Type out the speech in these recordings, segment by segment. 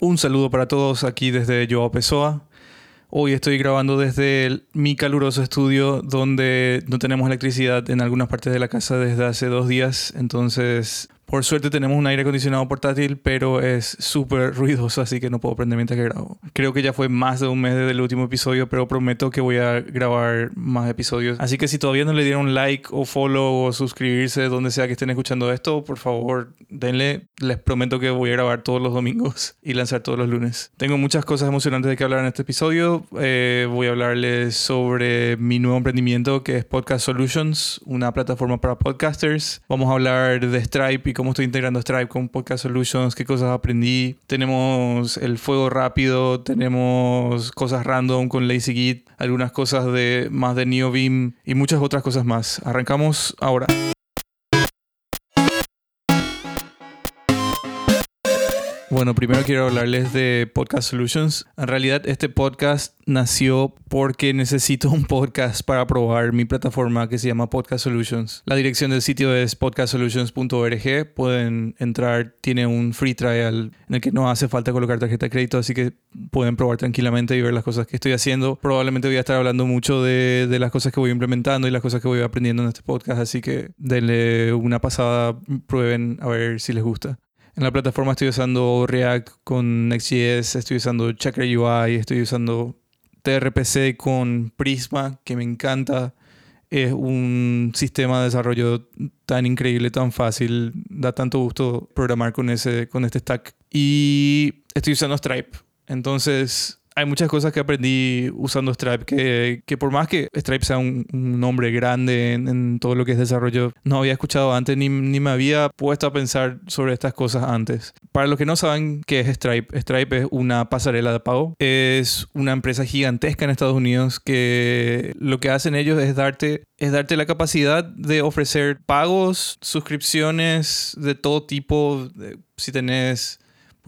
Un saludo para todos aquí desde Joao Pessoa. Hoy estoy grabando desde mi caluroso estudio donde no tenemos electricidad en algunas partes de la casa desde hace dos días, entonces por suerte tenemos un aire acondicionado portátil, pero es súper ruidoso, así que no puedo prender mientras que grabo. Creo que ya fue más de un mes desde el último episodio, pero prometo que voy a grabar más episodios. Así que si todavía no le dieron like o follow o suscribirse donde sea que estén escuchando esto, por favor denle. Les prometo que voy a grabar todos los domingos y lanzar todos los lunes. Tengo muchas cosas emocionantes de que hablar en este episodio. Eh, voy a hablarles sobre mi nuevo emprendimiento que es Podcast Solutions, una plataforma para podcasters. Vamos a hablar de Stripe y cómo estoy integrando Stripe con Podcast Solutions, qué cosas aprendí. Tenemos el fuego rápido, tenemos cosas random con LazyGit, algunas cosas de más de NeoBeam y muchas otras cosas más. Arrancamos ahora. Bueno, primero quiero hablarles de Podcast Solutions. En realidad este podcast nació porque necesito un podcast para probar mi plataforma que se llama Podcast Solutions. La dirección del sitio es podcastsolutions.org. Pueden entrar, tiene un free trial en el que no hace falta colocar tarjeta de crédito, así que pueden probar tranquilamente y ver las cosas que estoy haciendo. Probablemente voy a estar hablando mucho de, de las cosas que voy implementando y las cosas que voy aprendiendo en este podcast, así que denle una pasada, prueben a ver si les gusta. En la plataforma estoy usando React con Next.js, estoy usando Chakra UI, estoy usando TRPC con Prisma, que me encanta. Es un sistema de desarrollo tan increíble, tan fácil, da tanto gusto programar con, ese, con este stack. Y estoy usando Stripe. Entonces, hay muchas cosas que aprendí usando Stripe, que, que por más que Stripe sea un, nombre grande en, todo lo que es desarrollo, no había escuchado antes ni, ni, me había puesto a pensar sobre estas cosas antes. Para los que no saben qué es Stripe, Stripe es una pasarela de pago. Es una empresa gigantesca en Estados Unidos que lo que hacen ellos es darte, es darte la capacidad de ofrecer pagos, suscripciones de todo tipo. Si tenés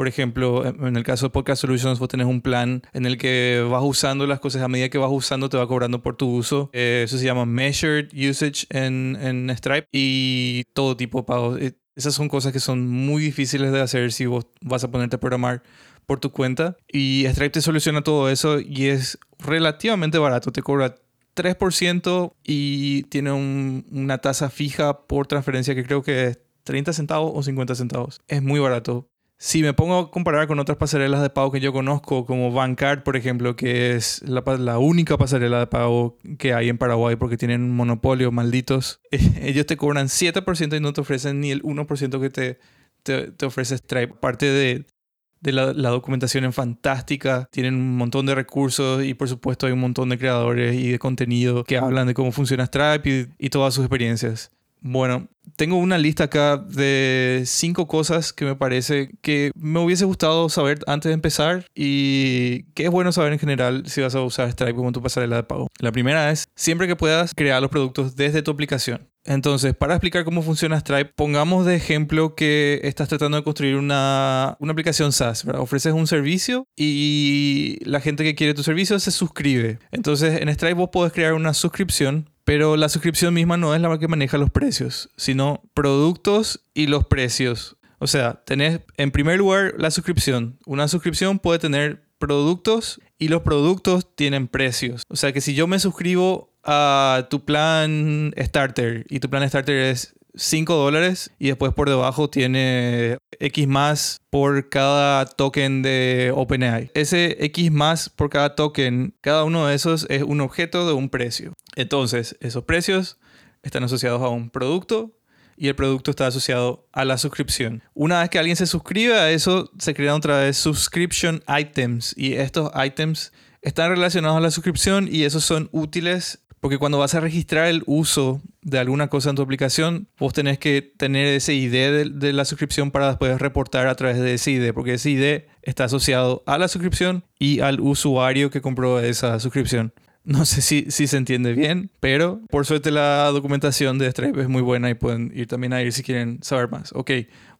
por ejemplo, en el caso de Podcast Solutions, vos tenés un plan en el que vas usando las cosas a medida que vas usando, te va cobrando por tu uso. Eh, eso se llama Measured Usage en, en Stripe y todo tipo de pagos. Eh, esas son cosas que son muy difíciles de hacer si vos vas a ponerte a programar por tu cuenta. Y Stripe te soluciona todo eso y es relativamente barato. Te cobra 3% y tiene una tasa fija por transferencia que creo que es 30 centavos o 50 centavos. Es muy barato. Si me pongo a comparar con otras pasarelas de pago que yo conozco, como Bancard, por ejemplo, que es la, única pasarela de pago que hay en Paraguay porque tienen un monopolio, malditos, ellos te cobran 7% y no te ofrecen ni el 1% que te, te, ofrece Stripe. Aparte de, la, documentación en fantástica, tienen un montón de recursos y por supuesto hay un montón de creadores y de contenido que hablan de cómo funciona Stripe y todas sus experiencias. Bueno, tengo una lista acá de cinco cosas que me parece que me hubiese gustado saber antes de empezar y que es bueno saber en general si vas a usar Stripe como tu pasarela de pago. La primera es siempre que puedas crear los productos desde tu aplicación. Entonces, para explicar cómo funciona Stripe, pongamos de ejemplo que estás tratando de construir una, una aplicación SaaS, Ofreces un servicio y la gente que quiere tu servicio se suscribe. Entonces, en Stripe vos podés crear una suscripción pero la suscripción misma no es la que maneja los precios, sino productos y los precios. O sea, tenés en primer lugar la suscripción. Una suscripción puede tener productos y los productos tienen precios. O sea que si yo me suscribo a tu plan starter y tu plan starter es 5 dólares y después por debajo tiene X más por cada token de OpenAI. Ese X más por cada token, cada uno de esos es un objeto de un precio. Entonces, esos precios están asociados a un producto y el producto está asociado a la suscripción. Una vez que alguien se suscribe a eso, se crean otra vez subscription items y estos items están relacionados a la suscripción y esos son útiles porque cuando vas a registrar el uso de alguna cosa en tu aplicación, vos tenés que tener ese ID de, la suscripción para después reportar a través de ese ID, porque ese ID está asociado a la suscripción y al usuario que compró esa suscripción. No sé si, si se entiende bien, pero por suerte la documentación de Stripe es muy buena y pueden ir también a ir si quieren saber más. Ok,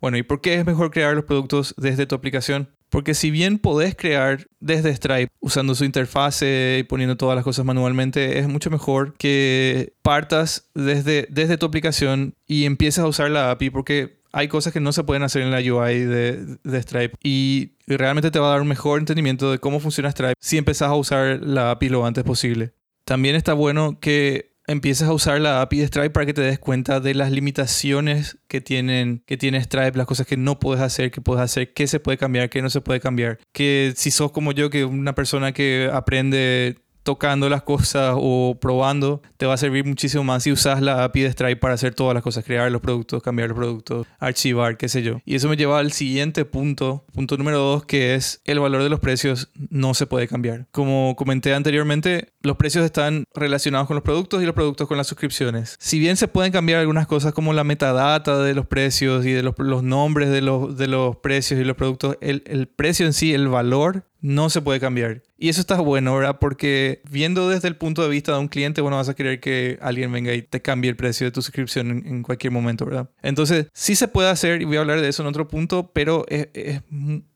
bueno, ¿y por qué es mejor crear los productos desde tu aplicación? Porque si bien podés crear desde Stripe usando su interfase y poniendo todas las cosas manualmente, es mucho mejor que partas desde, desde tu aplicación y empieces a usar la API porque hay cosas que no se pueden hacer en la UI de, de Stripe y realmente te va a dar un mejor entendimiento de cómo funciona Stripe si empezás a usar la API lo antes posible. También está bueno que empieces a usar la API de Stripe para que te des cuenta de las limitaciones que, tienen, que tiene Stripe, las cosas que no puedes hacer, que puedes hacer, qué se puede cambiar, qué no se puede cambiar. Que si sos como yo, que una persona que aprende tocando las cosas o probando, te va a servir muchísimo más si usas la API de Stripe para hacer todas las cosas, crear los productos, cambiar los productos, archivar, qué sé yo. Y eso me lleva al siguiente punto, punto número dos, que es el valor de los precios no se puede cambiar. Como comenté anteriormente, los precios están relacionados con los productos y los productos con las suscripciones. Si bien se pueden cambiar algunas cosas como la metadata de los precios y de los, nombres de los, de los precios y los productos, el, el precio en sí, el valor, no se puede cambiar. Y eso está bueno, ¿verdad? Porque viendo desde el punto de vista de un cliente, bueno, vas a querer que alguien venga y te cambie el precio de tu suscripción en, cualquier momento, ¿verdad? Entonces, sí se puede hacer, y voy a hablar de eso en otro punto, pero es, es,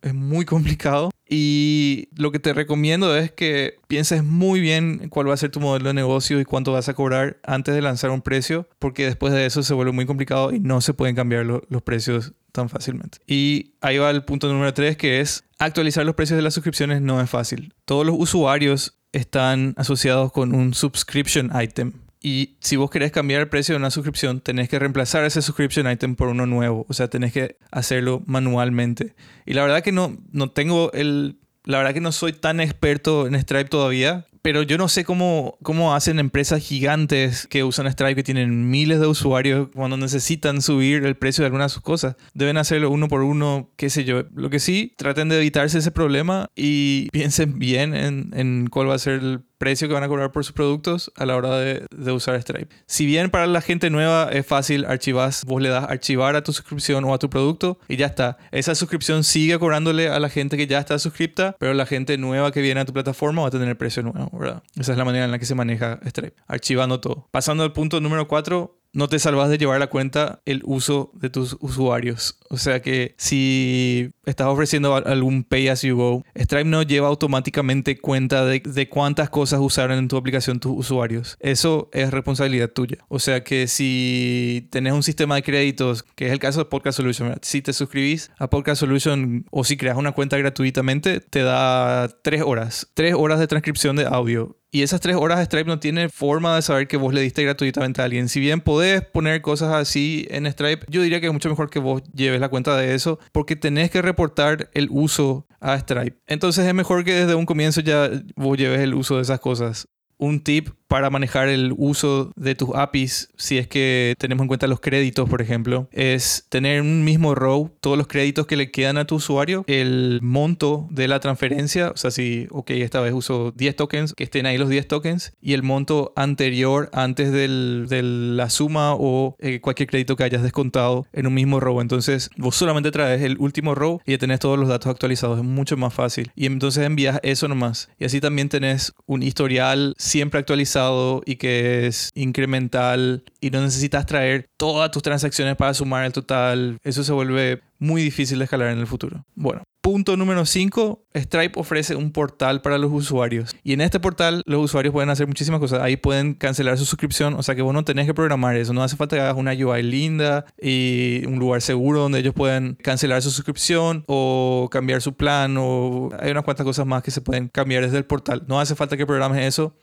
es muy complicado. Y lo que te recomiendo es que pienses muy bien cuál va a ser tu modelo de negocio y cuánto vas a cobrar antes de lanzar un precio, porque después de eso se vuelve muy complicado y no se pueden cambiar los precios tan fácilmente. Y ahí va el punto número 3, que es actualizar los precios de las suscripciones no es fácil. Todos los usuarios están asociados con un subscription item. Y si vos querés cambiar el precio de una suscripción, tenés que reemplazar ese subscription item por uno nuevo. O sea, tenés que hacerlo manualmente. Y la verdad que no, no tengo el... La verdad que no soy tan experto en Stripe todavía pero yo no sé cómo, cómo hacen empresas gigantes que usan Stripe, que tienen miles de usuarios, cuando necesitan subir el precio de algunas de sus cosas. Deben hacerlo uno por uno, qué sé yo. Lo que sí, traten de evitarse ese problema y piensen bien en, en cuál va a ser el precio que van a cobrar por sus productos a la hora de, de, usar Stripe. Si bien para la gente nueva es fácil, archivas, vos le das archivar a tu suscripción o a tu producto y ya está. Esa suscripción sigue cobrándole a la gente que ya está suscripta, pero la gente nueva que viene a tu plataforma va a tener precio nuevo, Esa es la manera en la que se maneja Stripe, archivando todo. Pasando al punto número 4, no te salvas de llevar a la cuenta el uso de tus usuarios. O sea que si estás ofreciendo algún pay as you go, Stripe no lleva automáticamente cuenta de, cuántas cosas usaron en tu aplicación tus usuarios. Eso es responsabilidad tuya. O sea que si tenés un sistema de créditos, que es el caso de Podcast Solution, si te suscribís a Podcast Solution o si creas una cuenta gratuitamente, te da tres horas. Tres horas de transcripción de audio y esas tres horas Stripe no tiene forma de saber que vos le diste gratuitamente a alguien. Si bien podés poner cosas así en Stripe, yo diría que es mucho mejor que vos lleves la cuenta de eso porque tenés que reportar el uso a Stripe. Entonces es mejor que desde un comienzo ya vos lleves el uso de esas cosas. Un tip para manejar el uso de tus APIs, si es que tenemos en cuenta los créditos, por ejemplo, es tener un mismo row, todos los créditos que le quedan a tu usuario, el monto de la transferencia, o sea, si, ok, esta vez uso 10 tokens, que estén ahí los 10 tokens, y el monto anterior antes de la suma o eh, cualquier crédito que hayas descontado en un mismo row. Entonces, vos solamente traes el último row y ya tenés todos los datos actualizados, es mucho más fácil. Y entonces envías eso nomás. Y así también tenés un historial siempre actualizado y que es incremental y no necesitas traer todas tus transacciones para sumar el total, eso se vuelve muy difícil de escalar en el futuro. Bueno, punto número 5, Stripe ofrece un portal para los usuarios. Y en este portal los usuarios pueden hacer muchísimas cosas. Ahí pueden cancelar su suscripción, o sea que vos no tenés que programar eso. No hace falta que hagas una UI linda y un lugar seguro donde ellos puedan cancelar su suscripción o cambiar su plan o hay unas cuantas cosas más que se pueden cambiar desde el portal. No hace falta que programes eso.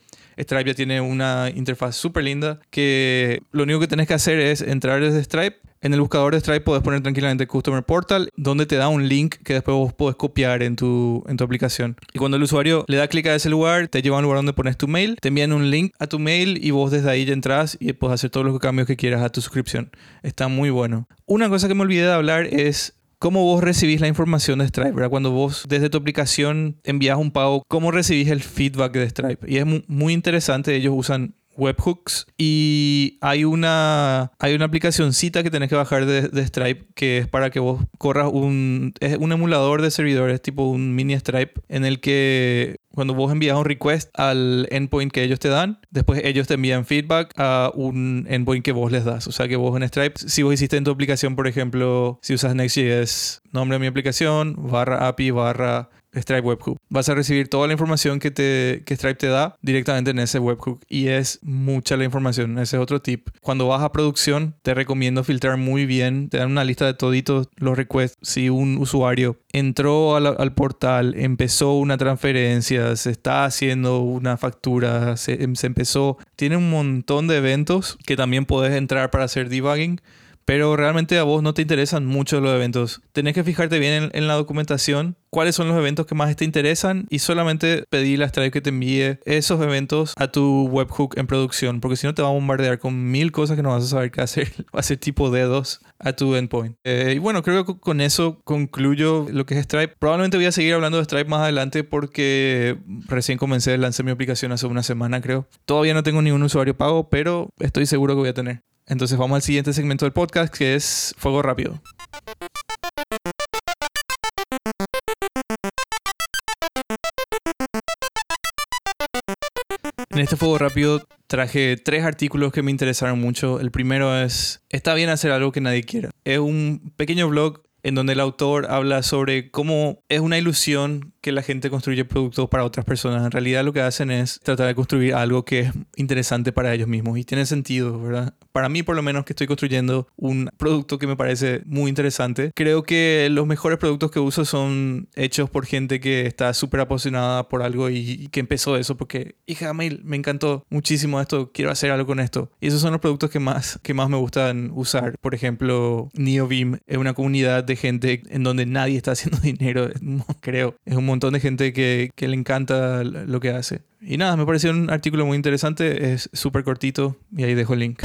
Stripe ya tiene una interfaz súper linda que lo único que tenés que hacer es entrar desde Stripe. En el buscador de Stripe puedes poner tranquilamente Customer Portal, donde te da un link que después vos podés copiar en tu, en tu aplicación. Y cuando el usuario le da clic a ese lugar, te lleva a un lugar donde pones tu mail, te envían un link a tu mail y vos desde ahí ya entras y puedes hacer todos los cambios que quieras a tu suscripción. Está muy bueno. Una cosa que me olvidé de hablar es ¿Cómo vos recibís la información de Stripe? Cuando vos desde tu aplicación envías un pago, ¿cómo recibís el feedback de Stripe? Y es muy interesante, ellos usan webhooks y hay una hay una que tenés que bajar de, de, Stripe que es para que vos corras un es un emulador de servidores tipo un mini Stripe en el que cuando vos envías un request al endpoint que ellos te dan, después ellos te envían feedback a un endpoint que vos les das. O sea que vos en Stripe, si vos hiciste en tu aplicación, por ejemplo, si usas Next.js, nombre de mi aplicación, barra API, barra Stripe Webhook. Vas a recibir toda la información que, te, que Stripe te da directamente en ese webhook y es mucha la información. Ese es otro tip. Cuando vas a producción, te recomiendo filtrar muy bien. Te dan una lista de toditos los requests. Si un usuario entró al, portal, empezó una transferencia, se está haciendo una factura, se, se empezó. Tiene un montón de eventos que también puedes entrar para hacer debugging pero realmente a vos no te interesan mucho los eventos. Tenés que fijarte bien en, la documentación cuáles son los eventos que más te interesan y solamente pedir a Stripe que te envíe esos eventos a tu webhook en producción, porque si no te va a bombardear con mil cosas que no vas a saber qué hacer. Va a ser tipo dedos a tu endpoint. Eh, y bueno, creo que con eso concluyo lo que es Stripe. Probablemente voy a seguir hablando de Stripe más adelante porque recién comencé, lancé mi aplicación hace una semana creo. Todavía no tengo ningún usuario pago, pero estoy seguro que voy a tener. Entonces vamos al siguiente segmento del podcast que es Fuego Rápido. Este fuego rápido traje tres artículos que me interesaron mucho. El primero es, está bien hacer algo que nadie quiera. Es un pequeño blog en donde el autor habla sobre cómo es una ilusión que la gente construye productos para otras personas. En realidad lo que hacen es tratar de construir algo que es interesante para ellos mismos y tiene sentido, ¿verdad? Para mí por lo menos que estoy construyendo un producto que me parece muy interesante. Creo que los mejores productos que uso son hechos por gente que está súper apasionada por algo y, que empezó eso porque, hija, mail, me encantó muchísimo esto, quiero hacer algo con esto. Y esos son los productos que más, que más me gustan usar. Por ejemplo, NeoBeam es una comunidad gente en donde nadie está haciendo dinero, creo. Es un montón de gente que, que le encanta lo que hace. Y nada, me pareció un artículo muy interesante, es súper cortito y ahí dejo el link.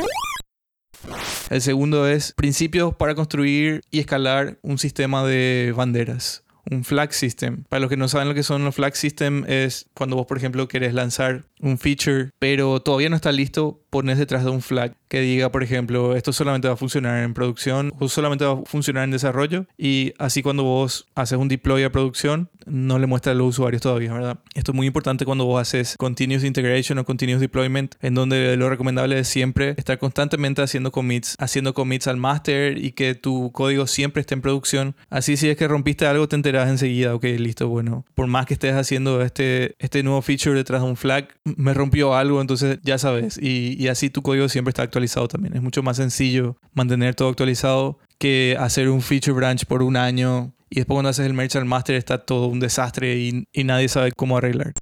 El segundo es principios para construir y escalar un sistema de banderas un flag system. Para los que no saben lo que son los flag system es cuando vos, por ejemplo, querés lanzar un feature, pero todavía no está listo, pones detrás de un flag que diga, por ejemplo, esto solamente va a funcionar en producción o solamente va a funcionar en desarrollo y así cuando vos haces un deploy a producción no le muestra a los usuarios todavía, ¿verdad? Esto es muy importante cuando vos haces continuous integration o continuous deployment en donde lo recomendable es siempre estar constantemente haciendo commits, haciendo commits al master y que tu código siempre esté en producción. Así si es que rompiste algo te enteras enseguida, ok, listo, bueno, por más que estés haciendo este, este nuevo feature detrás de un flag, me rompió algo, entonces ya sabes y, y así tu código siempre está actualizado también. Es mucho más sencillo mantener todo actualizado que hacer un feature branch por un año y después cuando haces el merge al master está todo un desastre y, y nadie sabe cómo arreglar.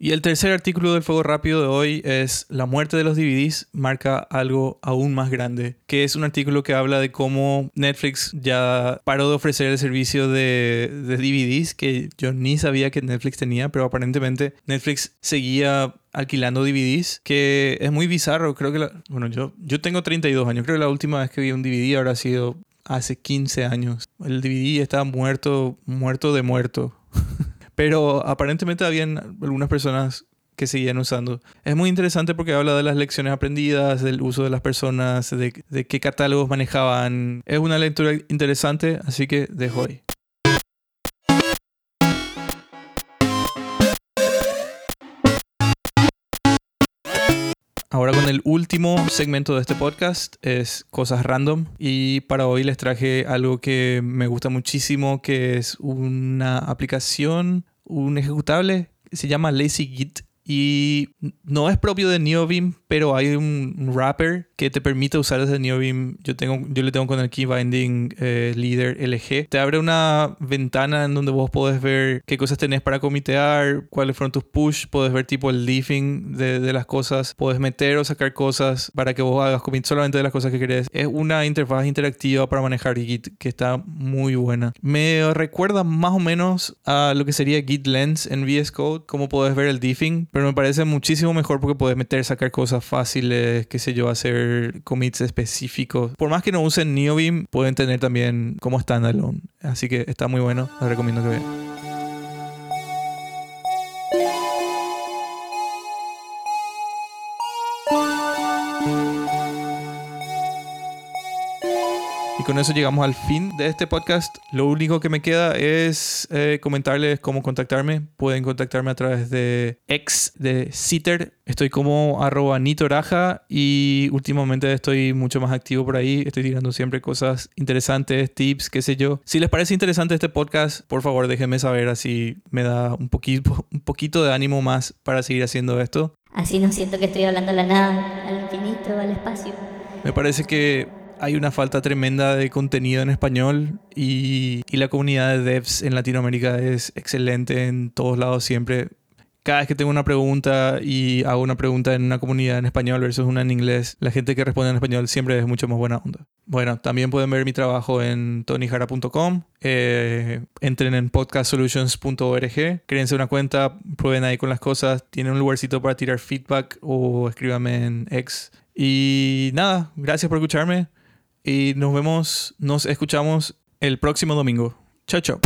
Y el tercer artículo del Fuego Rápido de hoy es La muerte de los DVDs marca algo aún más grande, que es un artículo que habla de cómo Netflix ya paró de ofrecer el servicio de, de DVDs, que yo ni sabía que Netflix tenía, pero aparentemente Netflix seguía alquilando DVDs, que es muy bizarro. Creo que, bueno, yo, yo tengo 32 años, creo que la última vez que vi un DVD habrá sido hace 15 años. El DVD está muerto, muerto de muerto. Pero aparentemente habían algunas personas que seguían usando. Es muy interesante porque habla de las lecciones aprendidas, del uso de las personas, de, de qué catálogos manejaban. Es una lectura interesante, así que dejo ahí. Ahora con el último segmento de este podcast es cosas random y para hoy les traje algo que me gusta muchísimo que es una aplicación, un ejecutable, se llama Lazy Git y no es propio de NeoBeam, pero hay un wrapper que te permite usar desde NeoBeam. Yo, tengo, yo le tengo con el Key Binding eh, Leader LG. Te abre una ventana en donde vos podés ver qué cosas tenés para comitear, cuáles fueron tus push, podés ver tipo el leafing de, de las cosas, podés meter o sacar cosas para que vos hagas commit solamente de las cosas que querés. Es una interfaz interactiva para manejar Git que está muy buena. Me recuerda más o menos a lo que sería Git Lens en VS Code, como podés ver el diffing pero me parece muchísimo mejor porque puedes meter, sacar cosas fáciles, qué sé yo, hacer commits específicos. Por más que no usen NeoBeam, pueden tener también como standalone. Así que está muy bueno, les recomiendo que vean. Con eso llegamos al fin de este podcast. Lo único que me queda es eh, comentarles cómo contactarme. Pueden contactarme a través de ex de Citer. Estoy como arroba nitoraja y últimamente estoy mucho más activo por ahí. Estoy tirando siempre cosas interesantes, tips, qué sé yo. Si les parece interesante este podcast, por favor déjenme saber así me da un poquito, un poquito de ánimo más para seguir haciendo esto. Así no siento que estoy hablando a la nada, al infinito, al espacio. Me parece que hay una falta tremenda de contenido en español y, la comunidad de devs en Latinoamérica es excelente en todos lados siempre. Cada vez que tengo una pregunta y hago una pregunta en una comunidad en español versus una en inglés, la gente que responde en español siempre es mucho más buena onda. Bueno, también pueden ver mi trabajo en tonyjara.com. Eh, entren en podcastsolutions.org. Créense una cuenta, prueben ahí con las cosas. Tienen un lugarcito para tirar feedback o escríbame en X. Y nada, gracias por escucharme y nos vemos, nos escuchamos el próximo domingo. Chao, chao.